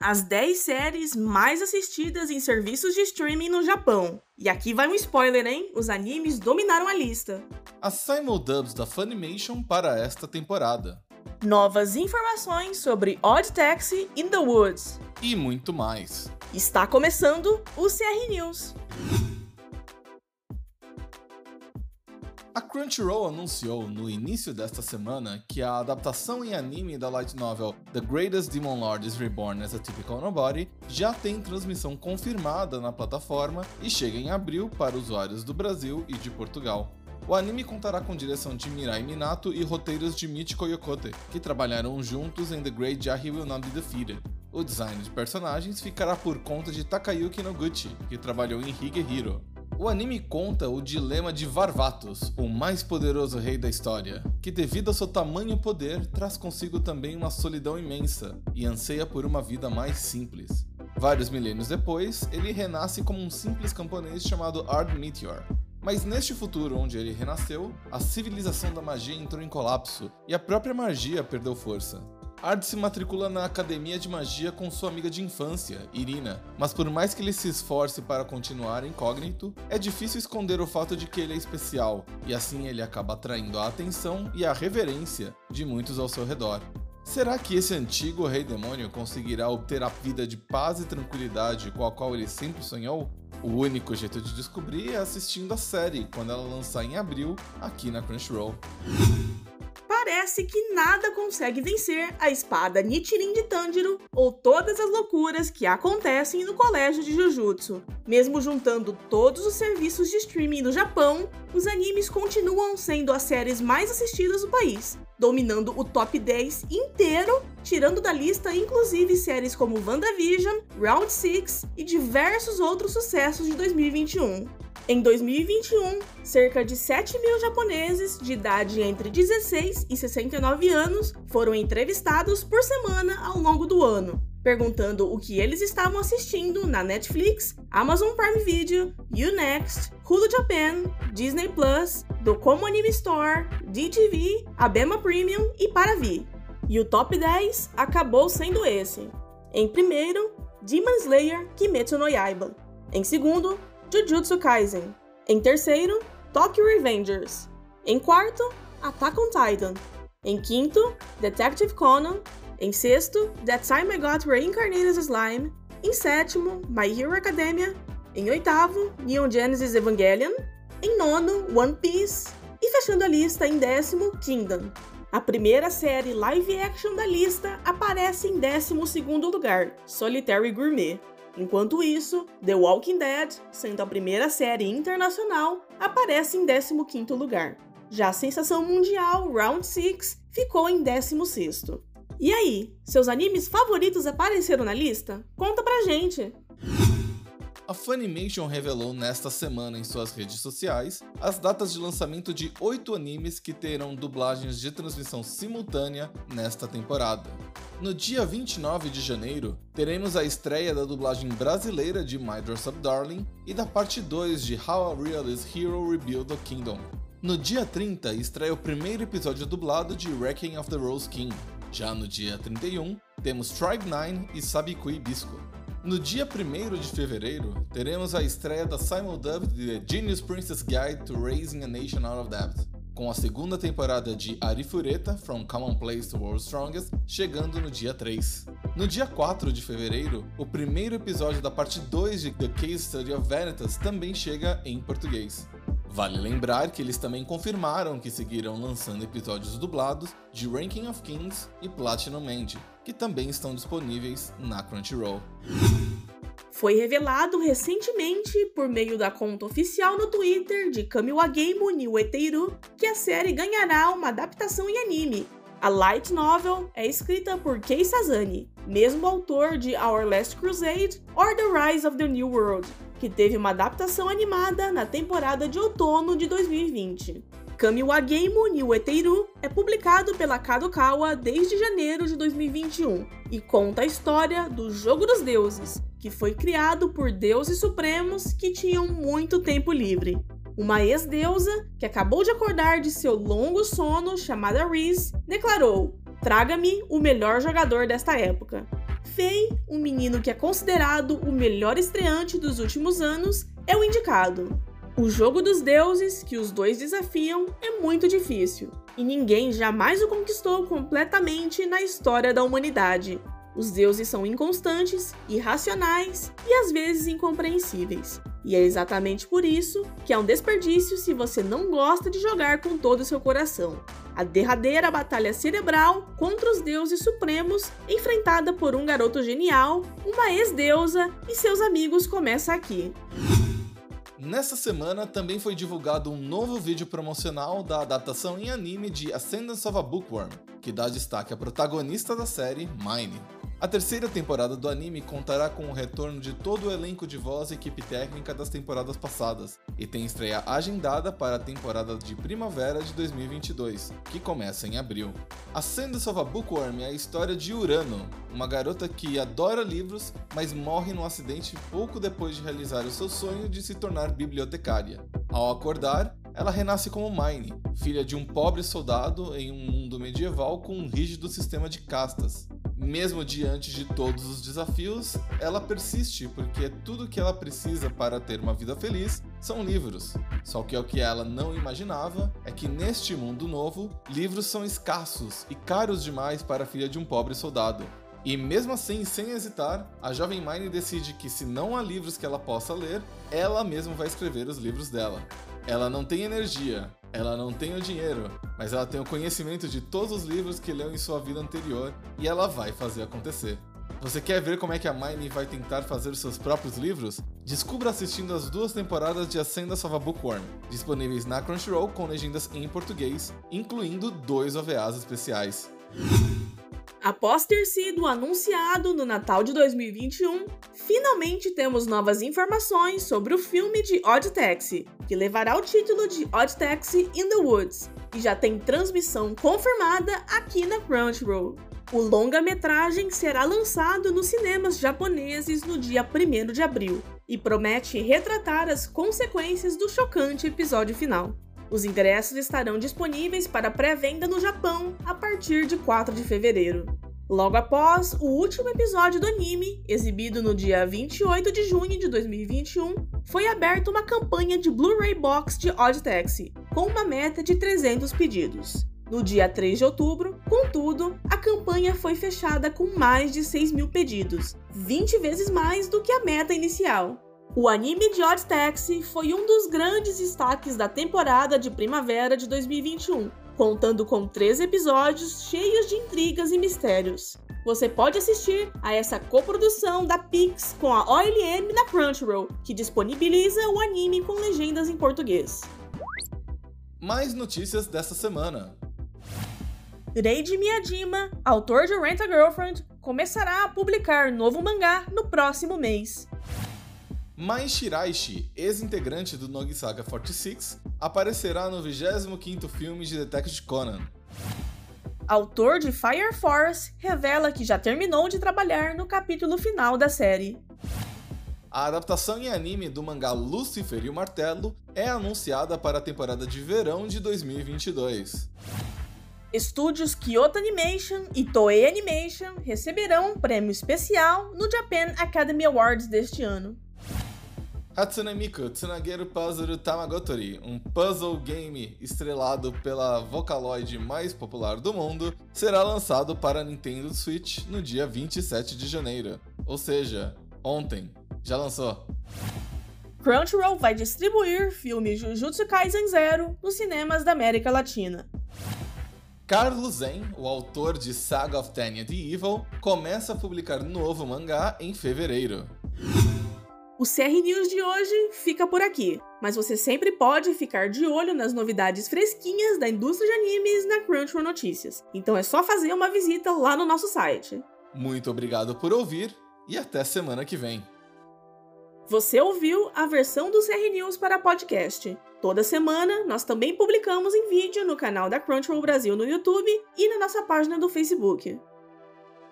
as 10 séries mais assistidas em serviços de streaming no Japão. E aqui vai um spoiler, hein? Os animes dominaram a lista. As simuldubs da Funimation para esta temporada. Novas informações sobre Odd Taxi in the Woods. E muito mais. Está começando o CR News. Crunchyroll anunciou no início desta semana que a adaptação em anime da light novel The Greatest Demon Lord is Reborn as a Typical Nobody já tem transmissão confirmada na plataforma e chega em abril para usuários do Brasil e de Portugal. O anime contará com direção de Mirai Minato e roteiros de Michiko Yokote, que trabalharam juntos em The Great Jahi Will Not Be Defeated. O design de personagens ficará por conta de Takayuki Noguchi, que trabalhou em Hige Hero. O anime conta o dilema de Varvatos, o mais poderoso rei da história, que devido ao seu tamanho poder traz consigo também uma solidão imensa e anseia por uma vida mais simples. Vários milênios depois, ele renasce como um simples camponês chamado Ard Meteor. Mas neste futuro onde ele renasceu, a civilização da magia entrou em colapso e a própria magia perdeu força. Ard se matricula na academia de magia com sua amiga de infância, Irina, mas por mais que ele se esforce para continuar incógnito, é difícil esconder o fato de que ele é especial, e assim ele acaba atraindo a atenção e a reverência de muitos ao seu redor. Será que esse antigo rei demônio conseguirá obter a vida de paz e tranquilidade com a qual ele sempre sonhou? O único jeito de descobrir é assistindo a série quando ela lançar em abril aqui na Crunchyroll parece que nada consegue vencer a espada Nichirin de Tanjiro ou todas as loucuras que acontecem no colégio de Jujutsu. Mesmo juntando todos os serviços de streaming do Japão, os animes continuam sendo as séries mais assistidas do país, dominando o top 10 inteiro, tirando da lista inclusive séries como WandaVision, Round 6 e diversos outros sucessos de 2021. Em 2021, cerca de 7 mil japoneses de idade entre 16 e 69 anos foram entrevistados por semana ao longo do ano, perguntando o que eles estavam assistindo na Netflix, Amazon Prime Video, Unext, Hulu Japan, Disney Plus, Docomo Anime Store, DTV, Abema Premium e Paravi. E o top 10 acabou sendo esse. Em primeiro, Demon Slayer Kimetsu no Yaiba. Em segundo, Jujutsu Kaisen. Em terceiro, Tokyo Revengers. Em quarto, Attack on Titan. Em quinto, Detective Conan. Em sexto, That Time I Got Reincarnated as Slime. Em sétimo, My Hero Academia. Em oitavo, Neon Genesis Evangelion. Em nono, One Piece. E fechando a lista em décimo, Kingdom. A primeira série live action da lista aparece em décimo segundo lugar, Solitary Gourmet. Enquanto isso, The Walking Dead, sendo a primeira série internacional, aparece em 15º lugar. Já a sensação mundial Round 6 ficou em 16º. E aí, seus animes favoritos apareceram na lista? Conta pra gente! A Funimation revelou nesta semana em suas redes sociais as datas de lançamento de oito animes que terão dublagens de transmissão simultânea nesta temporada. No dia 29 de janeiro, teremos a estreia da dublagem brasileira de My Dress Up Darling e da parte 2 de How a Realist Hero Rebuild the Kingdom. No dia 30, estreia o primeiro episódio dublado de Wrecking of the Rose King. Já no dia 31, temos Tribe 9 e Sabiku Bisco. No dia 1 de fevereiro, teremos a estreia da simuldub The Genius Princess Guide to Raising a Nation Out of Debt, com a segunda temporada de Arifureta, From Commonplace to World's Strongest, chegando no dia 3. No dia 4 de fevereiro, o primeiro episódio da parte 2 de The Case Study of Vanitas também chega em português. Vale lembrar que eles também confirmaram que seguirão lançando episódios dublados de Ranking of Kings e Platinum End, que também estão disponíveis na Crunchyroll. Foi revelado recentemente, por meio da conta oficial no Twitter de Kamiwa Game Niueteiru, que a série ganhará uma adaptação em anime. A light novel é escrita por Kei Sazani, mesmo autor de Our Last Crusade or The Rise of the New World, que teve uma adaptação animada na temporada de outono de 2020. Kami wa Game Eteiru é publicado pela Kadokawa desde janeiro de 2021 e conta a história do Jogo dos Deuses, que foi criado por deuses supremos que tinham muito tempo livre. Uma ex-deusa, que acabou de acordar de seu longo sono, chamada Reese, declarou: Traga-me o melhor jogador desta época. Fei, um menino que é considerado o melhor estreante dos últimos anos, é o indicado. O jogo dos deuses, que os dois desafiam, é muito difícil, e ninguém jamais o conquistou completamente na história da humanidade. Os deuses são inconstantes, irracionais e às vezes incompreensíveis. E é exatamente por isso que é um desperdício se você não gosta de jogar com todo o seu coração. A derradeira batalha cerebral contra os deuses supremos, enfrentada por um garoto genial, uma ex-deusa e seus amigos começa aqui. Nessa semana também foi divulgado um novo vídeo promocional da adaptação em anime de Ascendance of a Bookworm, que dá destaque à protagonista da série, Mine. A terceira temporada do anime contará com o retorno de todo o elenco de voz e equipe técnica das temporadas passadas, e tem estreia agendada para a temporada de primavera de 2022, que começa em abril. A Ascendance of a Bookworm é a história de Urano, uma garota que adora livros, mas morre num acidente pouco depois de realizar o seu sonho de se tornar bibliotecária. Ao acordar, ela renasce como Mine, filha de um pobre soldado em um mundo medieval com um rígido sistema de castas. Mesmo diante de todos os desafios, ela persiste porque tudo que ela precisa para ter uma vida feliz são livros. Só que o que ela não imaginava é que neste mundo novo, livros são escassos e caros demais para a filha de um pobre soldado. E mesmo assim, sem hesitar, a jovem Mine decide que se não há livros que ela possa ler, ela mesma vai escrever os livros dela. Ela não tem energia, ela não tem o dinheiro, mas ela tem o conhecimento de todos os livros que leu em sua vida anterior e ela vai fazer acontecer. Você quer ver como é que a Mine vai tentar fazer seus próprios livros? Descubra assistindo as duas temporadas de Ascenda of a Bookworm, disponíveis na Crunchyroll com legendas em português, incluindo dois OVAs especiais. Após ter sido anunciado no Natal de 2021, finalmente temos novas informações sobre o filme de Odd Taxi, que levará o título de Odd Taxi in the Woods, e já tem transmissão confirmada aqui na Crunchyroll. O longa-metragem será lançado nos cinemas japoneses no dia 1 de abril e promete retratar as consequências do chocante episódio final. Os ingressos estarão disponíveis para pré-venda no Japão a partir de 4 de fevereiro. Logo após o último episódio do anime, exibido no dia 28 de junho de 2021, foi aberta uma campanha de Blu-ray Box de Odd Taxi, com uma meta de 300 pedidos. No dia 3 de outubro, contudo, a campanha foi fechada com mais de 6 mil pedidos, 20 vezes mais do que a meta inicial. O anime de Odd Taxi foi um dos grandes destaques da temporada de primavera de 2021, contando com três episódios cheios de intrigas e mistérios. Você pode assistir a essa coprodução da Pix com a OLM na Crunchyroll, que disponibiliza o anime com legendas em português. Mais notícias dessa semana. Reiji Miyajima, autor de Rent a Girlfriend, começará a publicar novo mangá no próximo mês. Mai Shiraishi, ex-integrante do Nogisaga 46, aparecerá no 25º filme de Detective Conan. Autor de Fire Force revela que já terminou de trabalhar no capítulo final da série. A adaptação em anime do mangá Lucifer e o Martelo é anunciada para a temporada de verão de 2022. Estúdios Kyoto Animation e Toei Animation receberão um prêmio especial no Japan Academy Awards deste ano. Hatsune Miku Tsunageru Puzzle Tamagotori, um puzzle game estrelado pela Vocaloid mais popular do mundo, será lançado para Nintendo Switch no dia 27 de janeiro. Ou seja, ontem. Já lançou. Crunchyroll vai distribuir filme Jujutsu Kaisen Zero nos cinemas da América Latina. Carlos Zen, o autor de Saga of Tanya the Evil, começa a publicar novo mangá em fevereiro. O CR News de hoje fica por aqui, mas você sempre pode ficar de olho nas novidades fresquinhas da indústria de animes na Crunchyroll Notícias. Então é só fazer uma visita lá no nosso site. Muito obrigado por ouvir e até semana que vem. Você ouviu a versão do CR News para podcast. Toda semana nós também publicamos em vídeo no canal da Crunchyroll Brasil no YouTube e na nossa página do Facebook.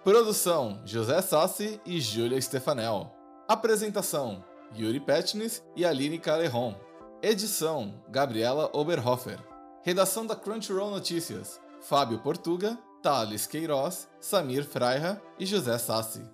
Produção: José Sassi e Júlia Stefanel. Apresentação: Yuri Petnis e Aline Calerron. Edição: Gabriela Oberhofer. Redação da Crunchyroll Notícias: Fábio Portuga, Thales Queiroz, Samir Freira e José Sassi.